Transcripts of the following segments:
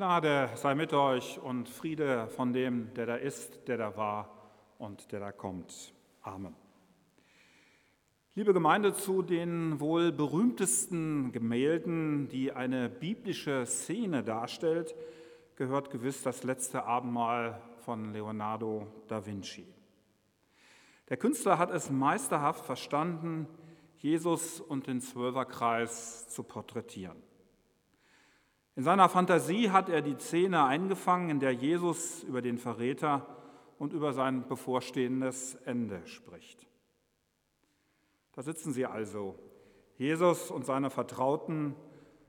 Gnade sei mit euch und Friede von dem, der da ist, der da war und der da kommt. Amen. Liebe Gemeinde, zu den wohl berühmtesten Gemälden, die eine biblische Szene darstellt, gehört gewiss das letzte Abendmahl von Leonardo da Vinci. Der Künstler hat es meisterhaft verstanden, Jesus und den Zwölferkreis zu porträtieren. In seiner Fantasie hat er die Szene eingefangen, in der Jesus über den Verräter und über sein bevorstehendes Ende spricht. Da sitzen sie also, Jesus und seine Vertrauten,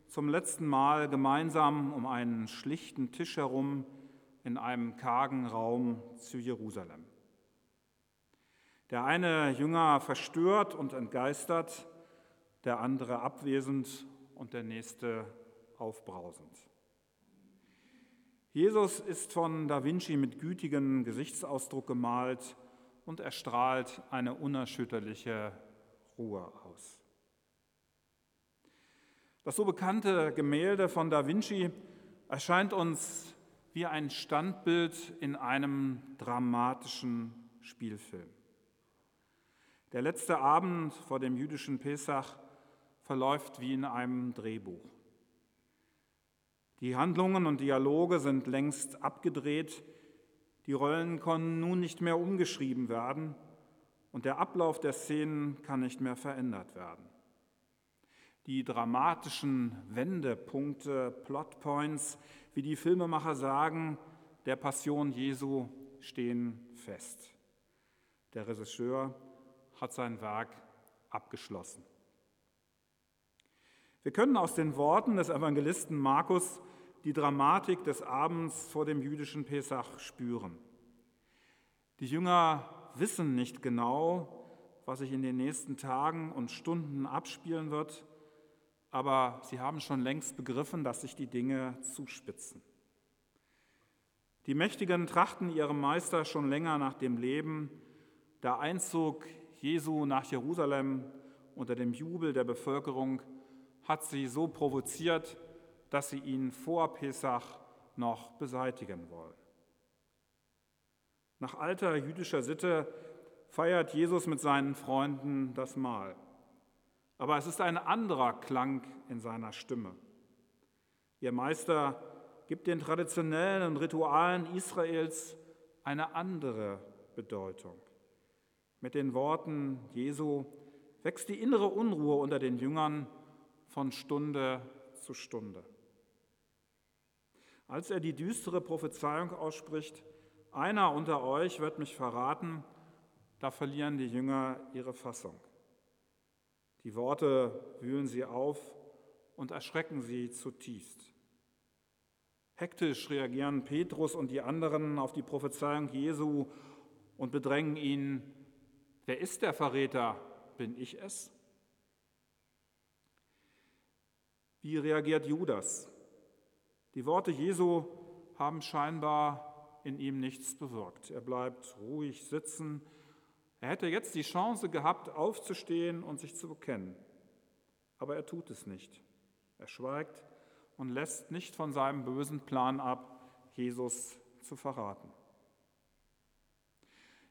zum letzten Mal gemeinsam um einen schlichten Tisch herum in einem kargen Raum zu Jerusalem. Der eine Jünger verstört und entgeistert, der andere abwesend und der nächste aufbrausend. Jesus ist von Da Vinci mit gütigem Gesichtsausdruck gemalt und er strahlt eine unerschütterliche Ruhe aus. Das so bekannte Gemälde von Da Vinci erscheint uns wie ein Standbild in einem dramatischen Spielfilm. Der letzte Abend vor dem jüdischen Pesach verläuft wie in einem Drehbuch. Die Handlungen und Dialoge sind längst abgedreht, die Rollen können nun nicht mehr umgeschrieben werden und der Ablauf der Szenen kann nicht mehr verändert werden. Die dramatischen Wendepunkte, Plotpoints, wie die Filmemacher sagen, der Passion Jesu stehen fest. Der Regisseur hat sein Werk abgeschlossen. Wir können aus den Worten des Evangelisten Markus die Dramatik des Abends vor dem jüdischen Pesach spüren. Die Jünger wissen nicht genau, was sich in den nächsten Tagen und Stunden abspielen wird, aber sie haben schon längst begriffen, dass sich die Dinge zuspitzen. Die Mächtigen trachten ihrem Meister schon länger nach dem Leben. Der Einzug Jesu nach Jerusalem unter dem Jubel der Bevölkerung hat sie so provoziert, dass sie ihn vor Pesach noch beseitigen wollen. Nach alter jüdischer Sitte feiert Jesus mit seinen Freunden das Mahl. Aber es ist ein anderer Klang in seiner Stimme. Ihr Meister gibt den traditionellen Ritualen Israels eine andere Bedeutung. Mit den Worten Jesu wächst die innere Unruhe unter den Jüngern von Stunde zu Stunde als er die düstere Prophezeiung ausspricht, einer unter euch wird mich verraten, da verlieren die Jünger ihre Fassung. Die Worte wühlen sie auf und erschrecken sie zutiefst. Hektisch reagieren Petrus und die anderen auf die Prophezeiung Jesu und bedrängen ihn, wer ist der Verräter? Bin ich es? Wie reagiert Judas? Die Worte Jesu haben scheinbar in ihm nichts bewirkt. Er bleibt ruhig sitzen. Er hätte jetzt die Chance gehabt, aufzustehen und sich zu bekennen. Aber er tut es nicht. Er schweigt und lässt nicht von seinem bösen Plan ab, Jesus zu verraten.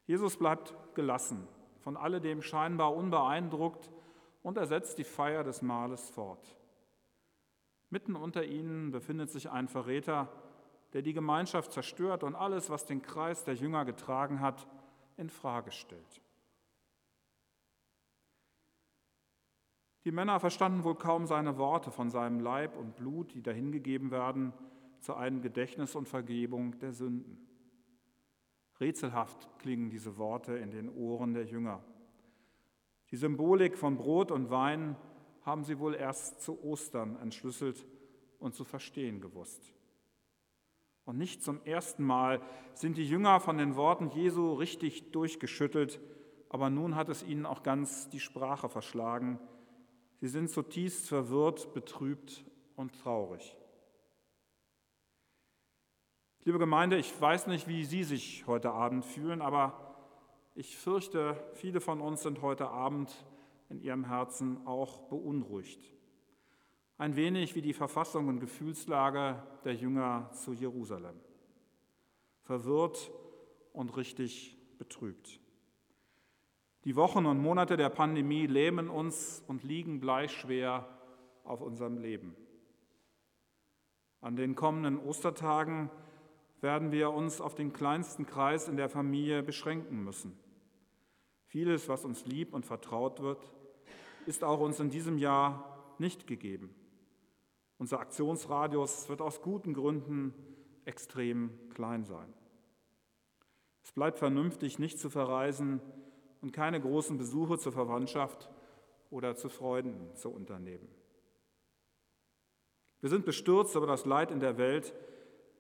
Jesus bleibt gelassen, von alledem scheinbar unbeeindruckt und er setzt die Feier des Mahles fort. Mitten unter ihnen befindet sich ein Verräter, der die Gemeinschaft zerstört und alles, was den Kreis der Jünger getragen hat, in Frage stellt. Die Männer verstanden wohl kaum seine Worte von seinem Leib und Blut, die dahingegeben werden zu einem Gedächtnis und Vergebung der Sünden. Rätselhaft klingen diese Worte in den Ohren der Jünger. Die Symbolik von Brot und Wein haben sie wohl erst zu Ostern entschlüsselt und zu verstehen gewusst. Und nicht zum ersten Mal sind die Jünger von den Worten Jesu richtig durchgeschüttelt, aber nun hat es ihnen auch ganz die Sprache verschlagen. Sie sind zutiefst verwirrt, betrübt und traurig. Liebe Gemeinde, ich weiß nicht, wie Sie sich heute Abend fühlen, aber ich fürchte, viele von uns sind heute Abend in ihrem Herzen auch beunruhigt. ein wenig wie die Verfassung und Gefühlslage der Jünger zu Jerusalem. Verwirrt und richtig betrübt. Die Wochen und Monate der Pandemie lähmen uns und liegen bleischwer auf unserem Leben. An den kommenden Ostertagen werden wir uns auf den kleinsten Kreis in der Familie beschränken müssen. Vieles, was uns lieb und vertraut wird, ist auch uns in diesem Jahr nicht gegeben. Unser Aktionsradius wird aus guten Gründen extrem klein sein. Es bleibt vernünftig, nicht zu verreisen und keine großen Besuche zur Verwandtschaft oder zu Freuden zu unternehmen. Wir sind bestürzt über das Leid in der Welt,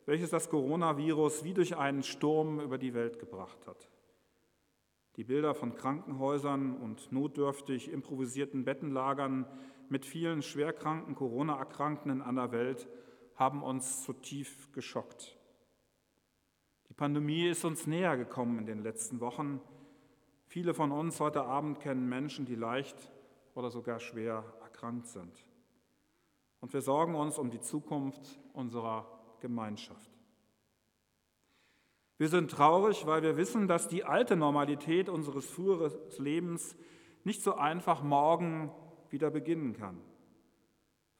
welches das Coronavirus wie durch einen Sturm über die Welt gebracht hat. Die Bilder von Krankenhäusern und notdürftig improvisierten Bettenlagern mit vielen schwerkranken Corona-Erkrankten in aller Welt haben uns zutiefst geschockt. Die Pandemie ist uns näher gekommen in den letzten Wochen. Viele von uns heute Abend kennen Menschen, die leicht oder sogar schwer erkrankt sind. Und wir sorgen uns um die Zukunft unserer Gemeinschaft. Wir sind traurig, weil wir wissen, dass die alte Normalität unseres früheren Lebens nicht so einfach morgen wieder beginnen kann.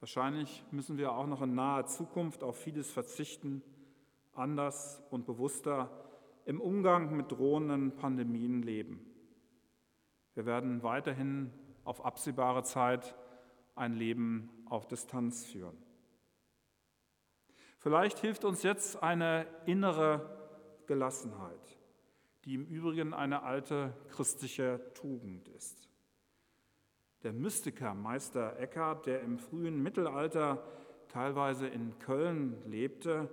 Wahrscheinlich müssen wir auch noch in naher Zukunft auf vieles verzichten, anders und bewusster im Umgang mit drohenden Pandemien leben. Wir werden weiterhin auf absehbare Zeit ein Leben auf Distanz führen. Vielleicht hilft uns jetzt eine innere Gelassenheit, die im Übrigen eine alte christliche Tugend ist. Der Mystiker Meister Eckhart, der im frühen Mittelalter teilweise in Köln lebte,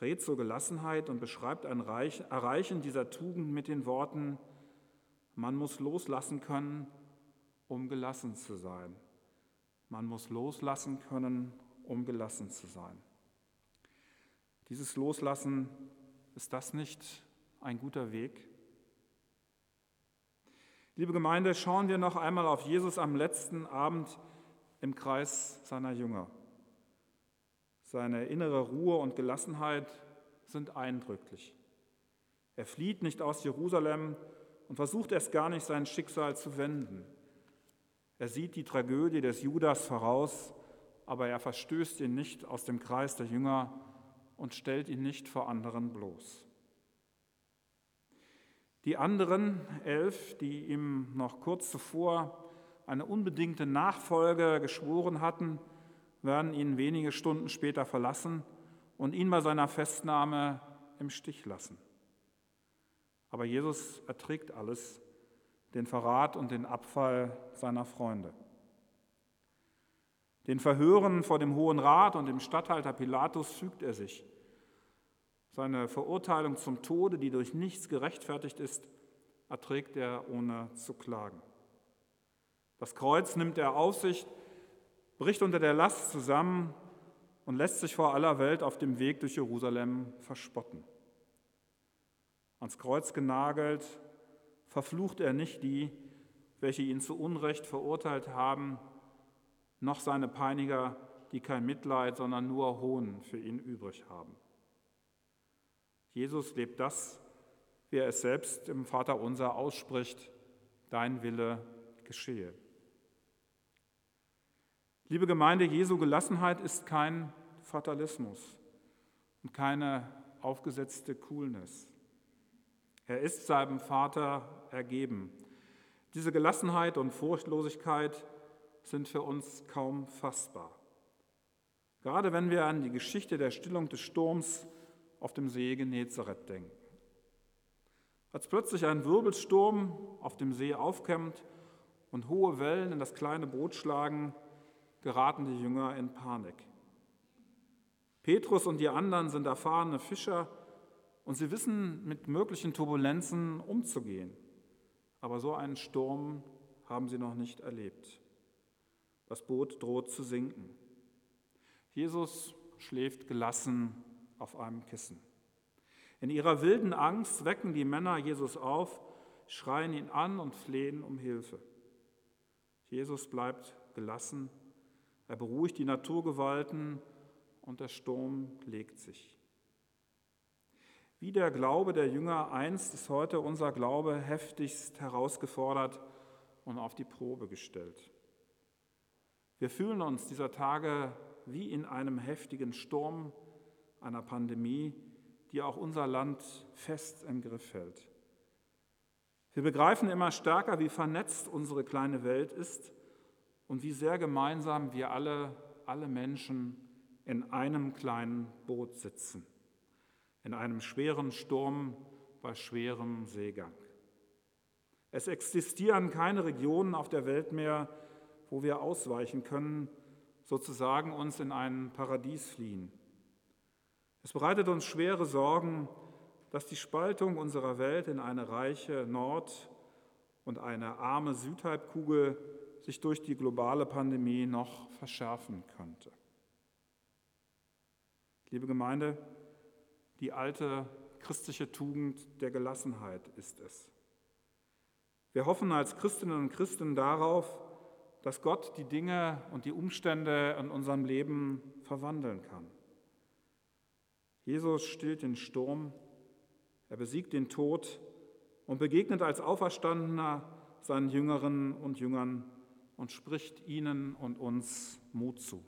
rät zur Gelassenheit und beschreibt ein Erreichen dieser Tugend mit den Worten, man muss loslassen können, um gelassen zu sein. Man muss loslassen können, um gelassen zu sein. Dieses Loslassen, ist das nicht ein guter Weg? Liebe Gemeinde, schauen wir noch einmal auf Jesus am letzten Abend im Kreis seiner Jünger. Seine innere Ruhe und Gelassenheit sind eindrücklich. Er flieht nicht aus Jerusalem und versucht erst gar nicht sein Schicksal zu wenden. Er sieht die Tragödie des Judas voraus, aber er verstößt ihn nicht aus dem Kreis der Jünger und stellt ihn nicht vor anderen bloß. Die anderen elf, die ihm noch kurz zuvor eine unbedingte Nachfolge geschworen hatten, werden ihn wenige Stunden später verlassen und ihn bei seiner Festnahme im Stich lassen. Aber Jesus erträgt alles, den Verrat und den Abfall seiner Freunde. Den Verhören vor dem Hohen Rat und dem Statthalter Pilatus fügt er sich. Seine Verurteilung zum Tode, die durch nichts gerechtfertigt ist, erträgt er ohne zu klagen. Das Kreuz nimmt er auf sich, bricht unter der Last zusammen und lässt sich vor aller Welt auf dem Weg durch Jerusalem verspotten. Ans Kreuz genagelt, verflucht er nicht die, welche ihn zu Unrecht verurteilt haben, noch seine Peiniger, die kein Mitleid, sondern nur Hohn für ihn übrig haben. Jesus lebt das, wie er es selbst im Vater unser ausspricht, dein Wille geschehe. Liebe Gemeinde, Jesu Gelassenheit ist kein Fatalismus und keine aufgesetzte Coolness. Er ist seinem Vater ergeben. Diese Gelassenheit und Furchtlosigkeit sind für uns kaum fassbar. Gerade wenn wir an die Geschichte der Stillung des Sturms auf dem See Genezareth denken. Als plötzlich ein Wirbelsturm auf dem See aufkämmt und hohe Wellen in das kleine Boot schlagen, geraten die Jünger in Panik. Petrus und die anderen sind erfahrene Fischer und sie wissen, mit möglichen Turbulenzen umzugehen. Aber so einen Sturm haben sie noch nicht erlebt. Das Boot droht zu sinken. Jesus schläft gelassen auf einem Kissen. In ihrer wilden Angst wecken die Männer Jesus auf, schreien ihn an und flehen um Hilfe. Jesus bleibt gelassen Er beruhigt die Naturgewalten und der Sturm legt sich. Wie der Glaube der Jünger einst ist heute unser Glaube heftigst herausgefordert und auf die Probe gestellt. Wir fühlen uns dieser Tage wie in einem heftigen Sturm einer Pandemie, die auch unser Land fest im Griff hält. Wir begreifen immer stärker, wie vernetzt unsere kleine Welt ist und wie sehr gemeinsam wir alle, alle Menschen in einem kleinen Boot sitzen in einem schweren Sturm bei schwerem Seegang. Es existieren keine Regionen auf der Welt mehr, wo wir ausweichen können, sozusagen uns in ein Paradies fliehen. Es bereitet uns schwere Sorgen, dass die Spaltung unserer Welt in eine reiche Nord- und eine arme Südhalbkugel sich durch die globale Pandemie noch verschärfen könnte. Liebe Gemeinde, die alte christliche Tugend der Gelassenheit ist es. Wir hoffen als Christinnen und Christen darauf, dass Gott die Dinge und die Umstände in unserem Leben verwandeln kann. Jesus stillt den Sturm, er besiegt den Tod und begegnet als Auferstandener seinen Jüngerinnen und Jüngern und spricht ihnen und uns Mut zu.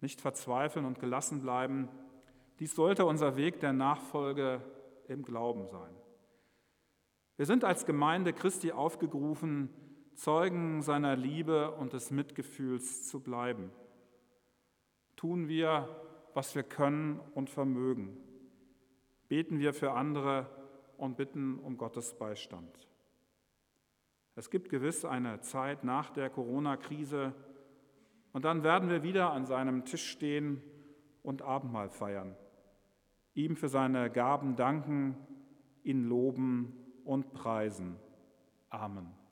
Nicht verzweifeln und gelassen bleiben, dies sollte unser Weg der Nachfolge im Glauben sein. Wir sind als Gemeinde Christi aufgerufen, Zeugen seiner Liebe und des Mitgefühls zu bleiben. Tun wir, was wir können und vermögen. Beten wir für andere und bitten um Gottes Beistand. Es gibt gewiss eine Zeit nach der Corona-Krise und dann werden wir wieder an seinem Tisch stehen und Abendmahl feiern ihm für seine Gaben danken, ihn loben und preisen. Amen.